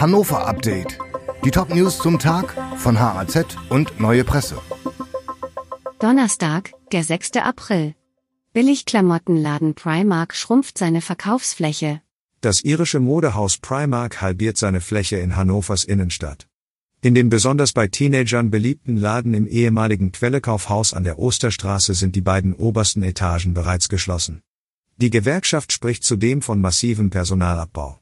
Hannover Update. Die Top-News zum Tag von HAZ und Neue Presse. Donnerstag, der 6. April. Billigklamottenladen Primark schrumpft seine Verkaufsfläche. Das irische Modehaus Primark halbiert seine Fläche in Hannovers Innenstadt. In dem besonders bei Teenagern beliebten Laden im ehemaligen Quellekaufhaus an der Osterstraße sind die beiden obersten Etagen bereits geschlossen. Die Gewerkschaft spricht zudem von massivem Personalabbau.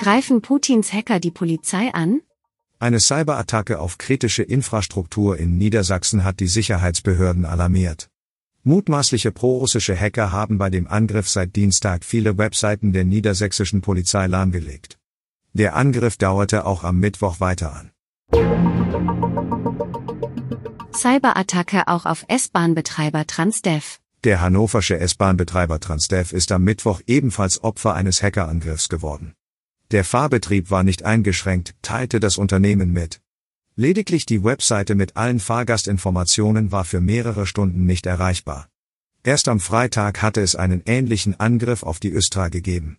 Greifen Putins Hacker die Polizei an? Eine Cyberattacke auf kritische Infrastruktur in Niedersachsen hat die Sicherheitsbehörden alarmiert. Mutmaßliche prorussische Hacker haben bei dem Angriff seit Dienstag viele Webseiten der niedersächsischen Polizei lahmgelegt. Der Angriff dauerte auch am Mittwoch weiter an. Cyberattacke auch auf S-Bahn-Betreiber Transdev. Der hannoversche S-Bahn-Betreiber Transdev ist am Mittwoch ebenfalls Opfer eines Hackerangriffs geworden. Der Fahrbetrieb war nicht eingeschränkt, teilte das Unternehmen mit. Lediglich die Webseite mit allen Fahrgastinformationen war für mehrere Stunden nicht erreichbar. Erst am Freitag hatte es einen ähnlichen Angriff auf die Östra gegeben.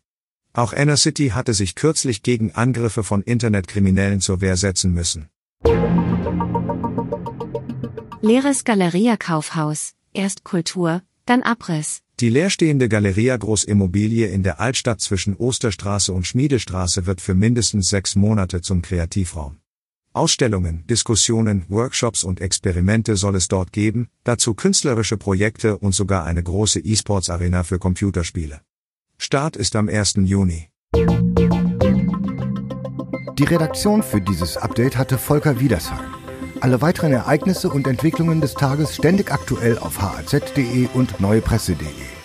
Auch Enercity hatte sich kürzlich gegen Angriffe von Internetkriminellen zur Wehr setzen müssen. Leeres Galeria-Kaufhaus, erst Kultur, dann Abriss. Die leerstehende Galeria Großimmobilie in der Altstadt zwischen Osterstraße und Schmiedestraße wird für mindestens sechs Monate zum Kreativraum. Ausstellungen, Diskussionen, Workshops und Experimente soll es dort geben, dazu künstlerische Projekte und sogar eine große E-Sports-Arena für Computerspiele. Start ist am 1. Juni. Die Redaktion für dieses Update hatte Volker Wiedersheim. Alle weiteren Ereignisse und Entwicklungen des Tages ständig aktuell auf haz.de und neuepresse.de.